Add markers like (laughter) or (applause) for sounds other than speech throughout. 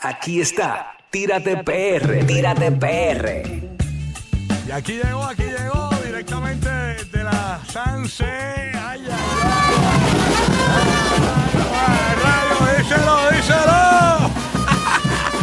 Aquí está. Tírate PR. Tírate PR. Y aquí llegó, aquí llegó, directamente de la Sanse. Ay, ay, ay. Rayo, díselo, díselo.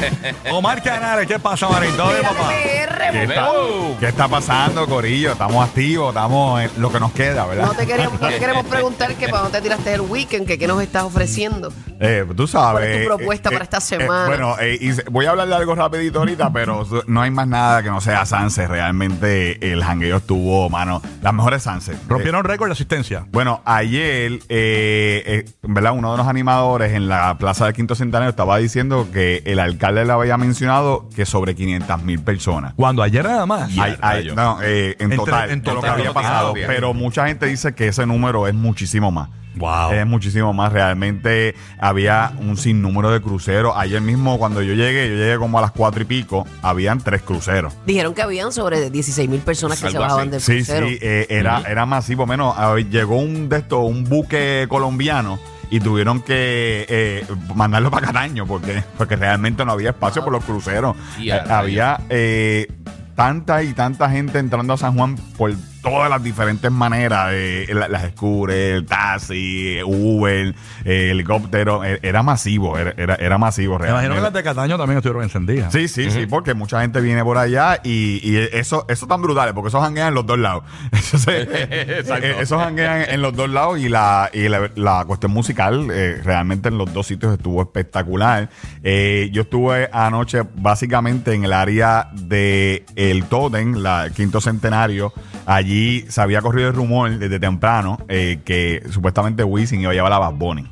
(laughs) Omar Canales, ¿qué pasa, Marín? ¿Todo bien, papá? ¿Qué está, qué está pasando, Corillo? Estamos activos, estamos en lo que nos queda, ¿verdad? No te queremos, no te queremos (laughs) preguntar que para dónde te tiraste el weekend, que qué nos estás ofreciendo. Eh, tú sabes. ¿Cuál es tu eh, propuesta eh, para esta eh, semana? bueno, eh, y voy a hablar de algo rapidito ahorita, (laughs) pero no hay más nada que no sea Sanse. Realmente el jangueo estuvo, mano, las mejores Sanse. Rompieron récord de asistencia. Bueno, ayer, eh, eh, ¿verdad? Uno de los animadores en la Plaza del Quinto Centenario estaba diciendo que el alcalde le había mencionado que sobre 500 mil personas. Cuando ayer nada más. Ay, ay, no, eh, en Entre- total, en de lo que total, había pasado. Pero mucha gente dice que ese número es muchísimo más. Wow. Es muchísimo más. Realmente había un sinnúmero de cruceros. Ayer mismo, cuando yo llegué, yo llegué como a las cuatro y pico, habían tres cruceros. Dijeron que habían sobre 16 mil personas que se bajaban así. del Sí, crucero. sí, eh, era, era masivo. Menos, llegó un de estos, un buque colombiano. Y tuvieron que eh, mandarlo para Cataño porque, porque realmente no había espacio por los cruceros. Eh, había eh, tanta y tanta gente entrando a San Juan por todas las diferentes maneras, eh, la- las scooters, el taxi, Uber, eh, helicóptero, eh, era masivo, era, era, era masivo Me imagino que realmente. las de Cataño también estuvieron encendidas. Sí, sí, sí, porque mucha gente viene por allá y, y eso, eso tan brutal, porque esos janguean en los dos lados. (laughs) Eso se- (laughs) Exacto. eh, esos janguean en los dos lados y la, y la, la cuestión musical eh, realmente en los dos sitios estuvo espectacular. Eh, yo estuve anoche básicamente en el área de el Totem, la el quinto centenario. Allí se había corrido el rumor desde temprano eh, que supuestamente Wisin iba a llevar a Bad Bunny.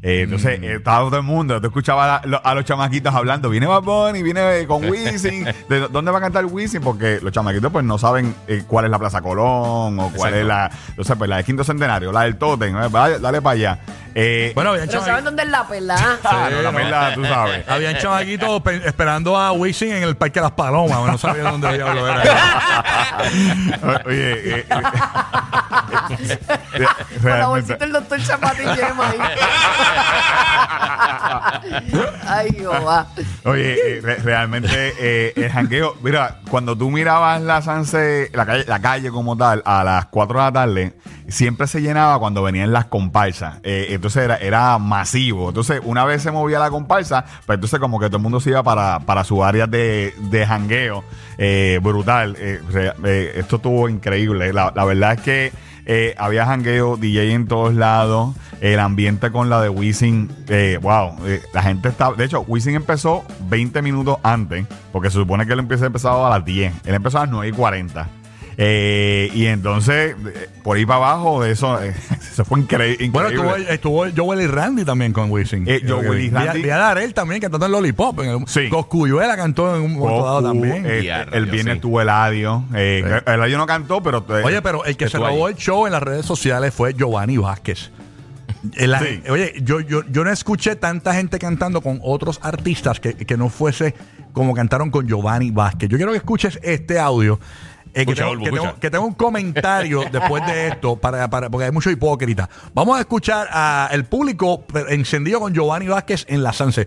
Eh, entonces, eh, estaba todo el mundo, tú escuchabas a, a los chamaquitos hablando, viene Bad Bunny, viene con (laughs) Wisin, ¿de dónde va a cantar Wisin? Porque los chamaquitos pues no saben eh, cuál es la Plaza Colón o cuál Exacto. es la, entonces pues la del Quinto Centenario, la del Totem, eh, dale para allá. Eh, Bueno, habían, Pero ¿saben dónde es la pelada? ah, no, la verdad, tú sabes. (laughs) habían chamaquitos pe- esperando a Wisin en el Parque de las Palomas. No sabía dónde diablo era. (laughs) Oye, eh, eh, Con la bolsita del doctor Chapati Yema ahí. (laughs) Ay, Jehová. Oye, eh, re- realmente eh, el jangueo, mira, cuando tú mirabas la Sanse, la calle, la calle como tal, a las 4 de la tarde, siempre se llenaba cuando venían las comparsas. Eh, entonces era, era masivo. Entonces, una vez se movía la comparsa, pues entonces como que todo el mundo se iba para, para su área de, de jangueo. Eh, brutal. Eh, re- eh, esto estuvo increíble. La, la verdad es que eh, había jangueo, DJ en todos lados, el ambiente con la de Wisin, eh, wow, eh, la gente está, de hecho, Wisin empezó 20 minutos antes, porque se supone que él empieza empezado a las 10, él empezó a las 9 y 40. Eh, y entonces, eh, por ahí para abajo, eso, eh, (laughs) eso fue incre- Bueno, increíble. estuvo, estuvo Joel y Randy también con Wisin. Eh, Joel y Randy. Vi a Darel también cantando en Lollipop. En el, Sí. Coscuyuela cantó en un momento dado también. eh, el viernes sí. tuvo Eladio. Eh, Sí. Eladio no cantó, pero. eh, Oye, pero el que se robó ahí. el show en las redes sociales fue Giovanni Vázquez. Sí. Oye, yo, yo, yo no escuché tanta gente cantando con otros artistas que, que no fuese como cantaron con Giovanni Vázquez. Yo quiero que escuches este audio. Eh, que, tengo, un comentario (laughs) después de esto, para, para, porque hay mucho hipócrita. Vamos a escuchar al público encendido con Giovanni Vázquez en la Sanse.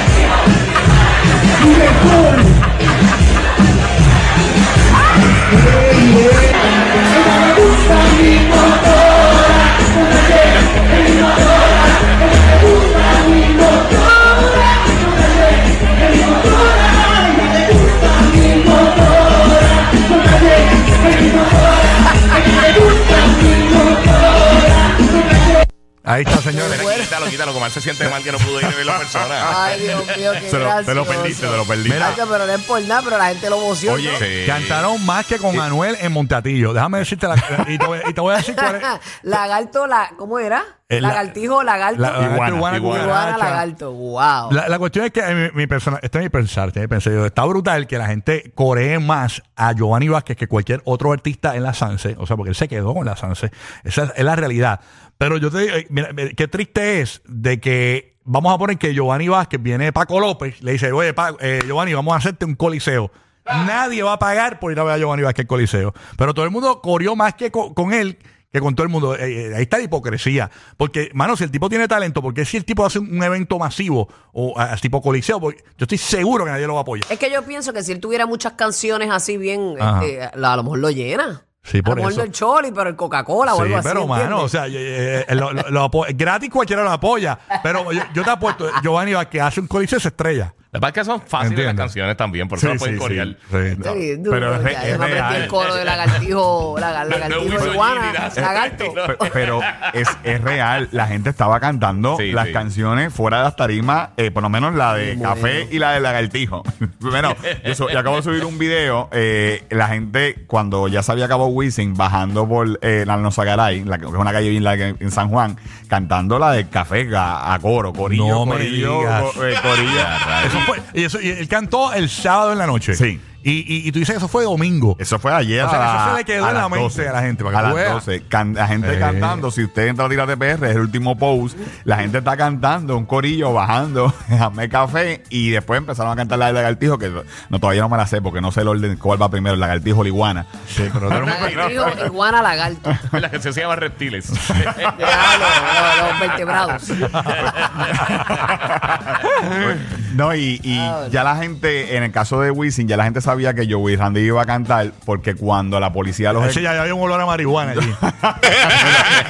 You ain't born Mira, quítalo, quítalo, como él se siente mal que no pudo ir a ver la persona. (laughs) Ay, Dios mío, qué Se lo, te lo perdiste, te lo perdiste. Mira. Pero no es por nada, pero la gente lo emociona. Oye, Sí. Cantaron más que con Anuel en Montatillo. Déjame decirte la, y, te voy, y te voy a decir cuál es. (laughs) lagarto, la, ¿cómo era? Eh, la- Lagartijo, lagarto. La, Iguana, iguana, iguana. Iguana, cucaracha. lagarto. Wow. La, la cuestión es que eh, mi, mi persona, este es mi pensar, este es mi pensar. Yo, Está brutal que la gente coree más a Giovanni Vázquez que cualquier otro artista en la Sanse. O sea, porque él se quedó con la Sanse. Esa es, es la realidad. Pero yo te digo, eh, mira, qué triste es de que vamos a poner que Giovanni Vázquez viene Paco López, le dice, oye, Paco, eh, Giovanni, vamos a hacerte un coliseo. Nadie va a pagar por ir a ver a Giovanni Vázquez coliseo. Pero todo el mundo corrió más que co- con él que con todo el mundo. Eh, eh, ahí está la hipocresía. Porque, mano, si el tipo tiene talento, porque si el tipo hace un, un evento masivo o a, a tipo coliseo, porque yo estoy seguro que nadie lo va a apoyar. Es que yo pienso que si él tuviera muchas canciones así bien, este, la- a lo mejor lo llena. Sí, por eso. el Choli, pero el Coca-Cola o Sí, algo así. pero, mano, ¿entiendes? o sea, eh, eh, lo, lo- lo gratis cualquiera lo apoya. Pero yo, yo te apuesto, Giovanni Vázquez hace un coliseo se estrella. La verdad es que son fáciles Entiendo. las canciones también, por eso Sí, las pueden sí, corear. sí, sí. Sí, No, duro, pero es ya, es yo me real. el coro de lagartijo, lagar- (laughs) No, lagartijo no iguana, Gini, lagarto. no. Pe- Pero es, es real, la gente estaba cantando Sí, las sí. canciones fuera de las tarimas, eh, por lo menos la de Sí, Café bueno. y la de Lagartijo. (laughs) bueno, yo, su- yo acabo de subir un video, eh, la gente cuando ya se había acabado Wisin bajando por eh, la Nosagaray, la que es una calle bien larga en, San Juan, cantando la de Café a, a coro, corillo, No me corillo, digas. co- eh, corillo. Y, eso, y él cantó el sábado en la noche. Sí. Y, y, y tú dices que eso fue domingo. Eso fue ayer. O sea, a eso se le quedó a en la las mente 12. a la gente, para que a las veas. 12. Can- la gente Eh. cantando. Si usted entra a Tira TPR, es el último post. La gente está cantando, un corillo bajando, (laughs) Jamé Café. Y después empezaron a cantar la de Lagartijo, que no, todavía no me la sé porque no sé el orden cuál va primero, el Lagartijo o la Iguana. Sí, pero un- Lagartijo, iguana, lagarto. (laughs) La canción se llama Reptiles. (laughs) Los, los vertebrados. no, y, y ya la gente, en el caso de Wisin, ya la gente sabía que Joey Randy iba a cantar porque cuando la policía los Ese ya, ya había un olor a marihuana allí. (laughs)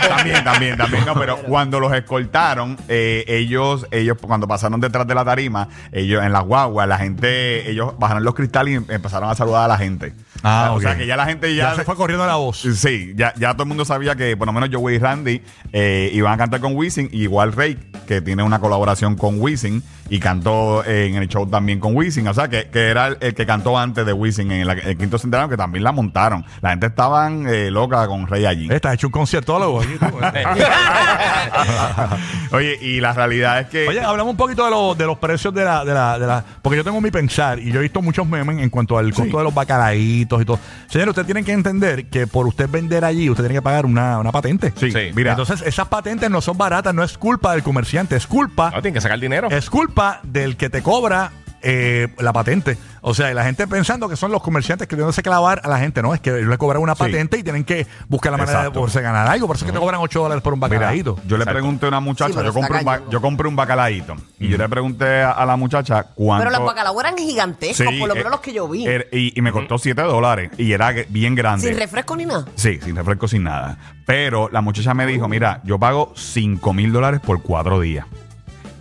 también, también, también. No, pero cuando los escoltaron, eh, ellos, ellos cuando pasaron detrás de la tarima, ellos en las guaguas, la gente, ellos bajaron los cristales y em- empezaron a saludar a la gente. Ah, o sea que ya la gente ya. ya se fue corriendo la voz. Sí, ya, ya todo el mundo sabía que por lo menos Joey y Randy eh, iban a cantar con Wisin, y igual Rey, que tiene una colaboración con Wisin y cantó eh, en el show también con Wisin. O sea, que, que era el, el que cantó antes de Wisin en la- el quinto centenario, que también la montaron. La gente estaban eh, loca con Rey allí. Está hecho un conciertólogo aquí. tú. (laughs) Oye, y la realidad es que. Oye, hablamos un poquito de, los de los precios de la, de, la, de la. Porque yo tengo mi pensar y yo he visto muchos memes en cuanto al costo de los bacalaitos y todo. Señores, ustedes tienen que entender que por usted vender allí, usted tiene que pagar una, una patente. Sí, Sí. mira. Entonces, esas patentes no son baratas, no es culpa del comerciante, es culpa, No, tienen que sacar dinero. es culpa del que te cobra eh, la patente. O sea, y la gente pensando que son los comerciantes queriéndose clavar a la gente, no, es que ellos le cobran una Sí. patente y tienen que buscar la manera Exacto. de poderse ganar algo. Por eso es que te cobran 8 dólares por un Mira, bacalaíto. yo le pregunté a una muchacha, Sí, yo, compré un ba- cañón. yo compré un bacalaíto. Y yo le pregunté a, a la muchacha cuánto. Pero los bacalaos eran gigantescos, Sí, por lo eh, menos los que yo vi. er- y, y me costó 7 dólares. Y era que- bien grande. Sin refresco ni nada. Sí, sin refresco, sin nada. Pero la muchacha me dijo, mira, yo pago 5 mil dólares por cuatro días.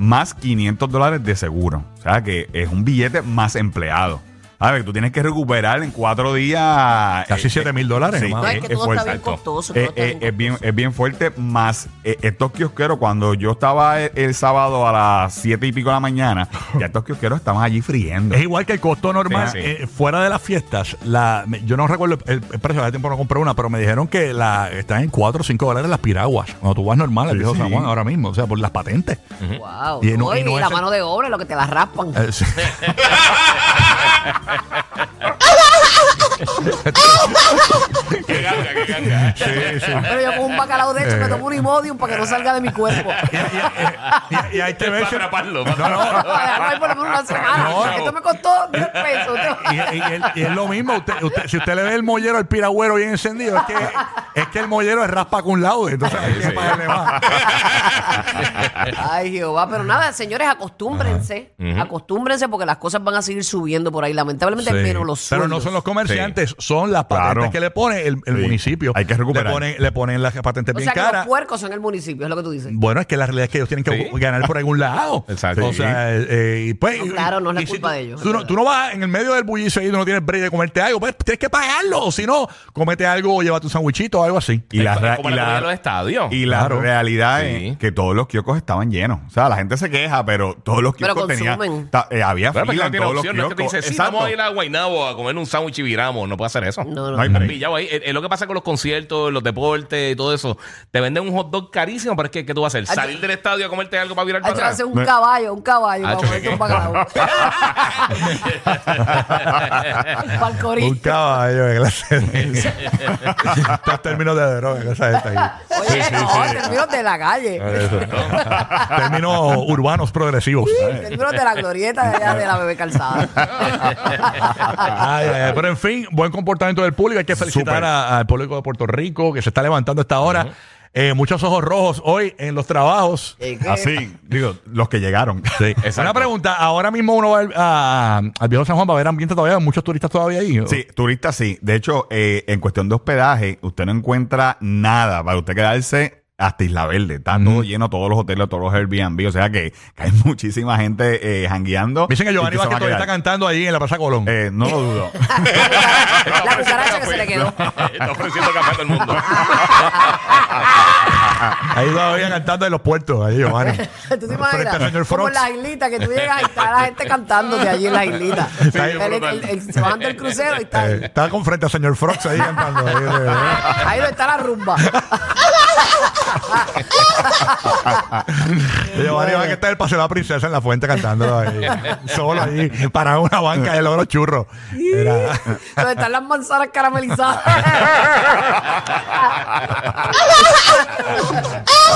Más 500 dólares de seguro. O sea que es un billete más empleado. A ver, tú tienes que recuperar en cuatro días. Casi eh, 7 mil dólares, sí. No, es es- que es todo fuerte. está bien costoso. Eh, está eh, es, bien, costoso. es bien fuerte, más eh, estos kiosqueros, cuando yo estaba el, el sábado a las 7 y pico de la mañana, (laughs) ya estos kiosqueros estaban allí friendo. Es igual que el costo normal. Sí, sí. eh, fuera de las fiestas, la, me- yo no recuerdo el, el precio, hace tiempo no compré una, pero me dijeron que la, están en 4 o 5 dólares las piraguas. Cuando tú vas normal al Sí, viejo sí. San Juan ahora mismo, o sea, por las patentes. Wow. Y no- y y, no es la el- mano de obra, lo que te la raspan. (laughs) (laughs) Hello! (laughs) Oh, Qué ganga, qué ganga. Sí, sí. Pero yo con un bacalao de hecho me tomo un Imodium para que no salga de mi cuerpo. Y, y- y- y hay Para veces. atraparlo. No, no. Para dejarlo ahí por lo menos una semana. No. Esto me costó 10 pesos. Y, y- y el- y es lo mismo, usted, usted- si usted le ve el mollero al piragüero bien encendido, es que, es que el mollero es raspa con laude, entonces hay que pagarle más. Ay, Jehová. Pero nada, señores, acostúmbrense. Acostúmbrense porque las cosas van a seguir subiendo por ahí. lamentablemente Sí. menos los Pero sueldos. no son los comerciantes, son las patentes Claro. que le pone el, el Sí. municipio. Hay que recuperar. Le ponen, le ponen las patentes O bien sea que caras. los puercos son el municipio, es lo que tú dices. Bueno, es que la realidad es que ellos tienen que Sí. ganar por algún lado. (laughs) Exacto. O sea, eh, eh, y pues, No, claro, no es la si culpa de ellos, Tú no, verdad. tú no vas en el medio del bullicio y tú no tienes break de comerte algo, pues tienes que pagarlo. O si no, comete algo o llévate un sandwichito o algo así. Y la, como y la la- los estadios. y la Claro. realidad Sí. es que todos los kioscos estaban llenos. O sea, la gente se queja, pero todos los kioscos tenían. ta- eh, había fila en todos los opción, no es que te kioscos. dice, sí, Exacto. vamos a ir a Guaynabo a comer un sándwich viramos. No puede hacer eso. No, no. No hay Estás pillado ahí. Es, es lo que pasa con los conciertos, los deportes y todo eso. Te venden un hot dog carísimo, pero es que ¿qué tú vas a hacer? Ay, ¿Salir del estadio a comerte algo para virar Hay para atrás? un Me- caballo, un caballo, Ah, para un. (laughs) Un caballo de clase de... Estos (laughs) términos de droga esa gente ahí. Oye, no, en términos de la calle. Eso. Términos urbanos progresivos. En términos de la glorieta de allá de la bebé calzada. Ay, ay, ay. Pero en fin, buen comportamiento del público. Hay que felicitar a- al público de Puerto Rico que se está levantando a esta hora. Eh, muchos ojos rojos hoy en los trabajos. Eh, Así, digo, los que llegaron. Sí. (laughs) Una pregunta, ahora mismo uno va al, a- al viejo San Juan, va a haber ambiente todavía, muchos turistas todavía ahí. ¿o? Sí, turistas sí. De hecho, eh, en cuestión de hospedaje, usted no encuentra nada para usted quedarse hasta Isla Verde. Está todo lleno, todos los hoteles, todos los Airbnb. O sea que, que hay (laughs) muchísima gente eh, jangueando. Dicen que Giovanni Vázquez va a todavía está cantando ahí en la Plaza Colón. Eh, no lo dudo. (laughs) La cucaracha que se le quedó. (laughs) Está ofreciendo café a todo el mundo. ahí todavía cantando en los puertos, ahí Giovanni. ¿Tú te imaginas? señor Como en las islitas, que tú llegas y está la gente cantando de allí en las islitas. Sí, El- el- el- se bajan del crucero y está Eh, ahí. estaba con frente al señor Frogs ahí cantando. Ahí, eh, Ahí donde está la rumba. Eh. Giovanni Vázquez está en el Paseo de la Princesa en la fuente cantando ahí. Solo ahí, para una banca y luego los churros. Era- Donde están las manzanas caramelizadas.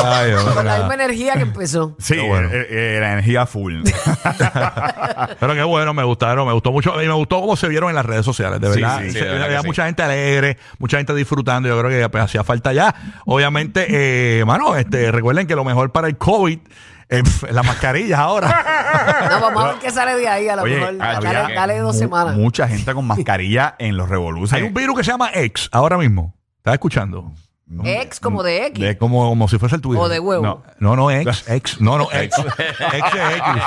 Ay, Con la misma energía que empezó. Sí, bueno. eh, eh, la energía full. Pero qué bueno, me gustaron, me gustó mucho y me gustó cómo se vieron en las redes sociales, de Sí, verdad. sí, sí, Se- de verdad había que sí. mucha gente alegre, mucha gente disfrutando. Yo creo que pues, hacía falta ya. Obviamente, eh, mano, este, recuerden que lo mejor para el COVID es las mascarillas ahora. (laughs) No, vamos a ver qué sale de ahí. A lo Oye, mejor había dale, dale dos mu- semanas. Mucha gente con mascarilla en los revoluciones. Hay un virus que se llama X ahora mismo. ¿Estás escuchando? Ex como de X. De- Como, como si fuese el Twitter. O de huevo. No. No, no, X, (laughs) X, no, no, X. X es X.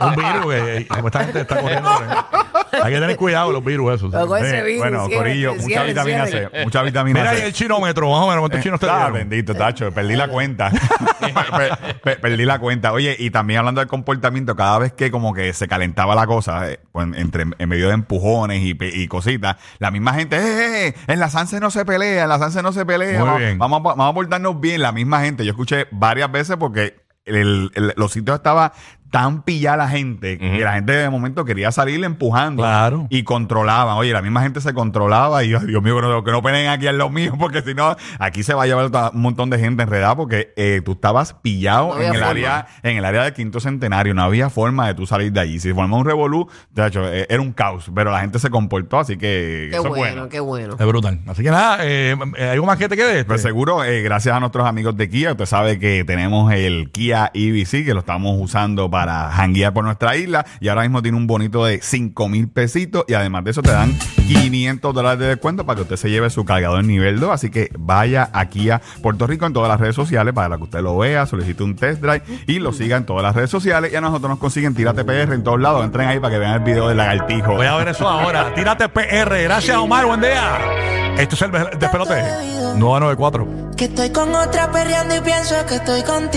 Un virus que como esta gente está corriendo. Hay que tener cuidado con los virus esos. Con ese Eh, virus, bueno, cierre, Corillo, cierre, mucha vitamina cierre. C. Mucha vitamina Mira C. ahí el chinómetro, más o menos, ¿cuántos chinos te Ah, dieron? bendito, Tacho, perdí la cuenta. (laughs) Pe- pe- perdí la cuenta. Oye, y también hablando del comportamiento, cada vez que como que se calentaba la cosa, eh, pues, entre, en medio de empujones y, y cositas, la misma gente, eh, eh, eh, en la Sanse no se pelea, en la Sanse no se pelea. Muy vamos, bien. Vamos, a, vamos a portarnos bien, la misma gente. Yo escuché varias veces porque el- el- los sitios estaban tan pillada la gente que la gente de momento quería salir empujando Claro. y controlaban. Oye, la misma gente se controlaba y yo, Dios mío, que no, que no peleen aquí en lo mío porque si no, aquí se va a llevar ta- un montón de gente enredada porque eh, tú estabas No pillado había en el forma. área en el área del quinto centenario. No había forma de tú salir de allí. Si forma un revolú, de hecho, eh, era un caos, pero la gente se comportó, así que Qué eso bueno, es bueno. qué bueno. Es brutal. Así que nada, eh, eh, ¿algo más que te quede? Pues seguro, eh, gracias a nuestros amigos de Kia, usted sabe que tenemos el Kia EV6 que lo estamos usando para janguear por nuestra isla y ahora mismo tiene un bonito de 5 mil pesitos y además de eso te dan 500 dólares de descuento para que usted se lleve su cargador nivel 2. Así que vaya a Kia Puerto Rico en todas las redes sociales para que usted lo vea, solicite un test drive y lo siga en todas las redes sociales y a nosotros nos consiguen Tírate PR en todos lados. Entren ahí para que vean el video del lagartijo. Voy a ver eso ahora. (laughs) Tírate PR. Gracias, Omar. Buen día. Esto es el despelote. 994. Que estoy con otra perreando y pienso que estoy contigo.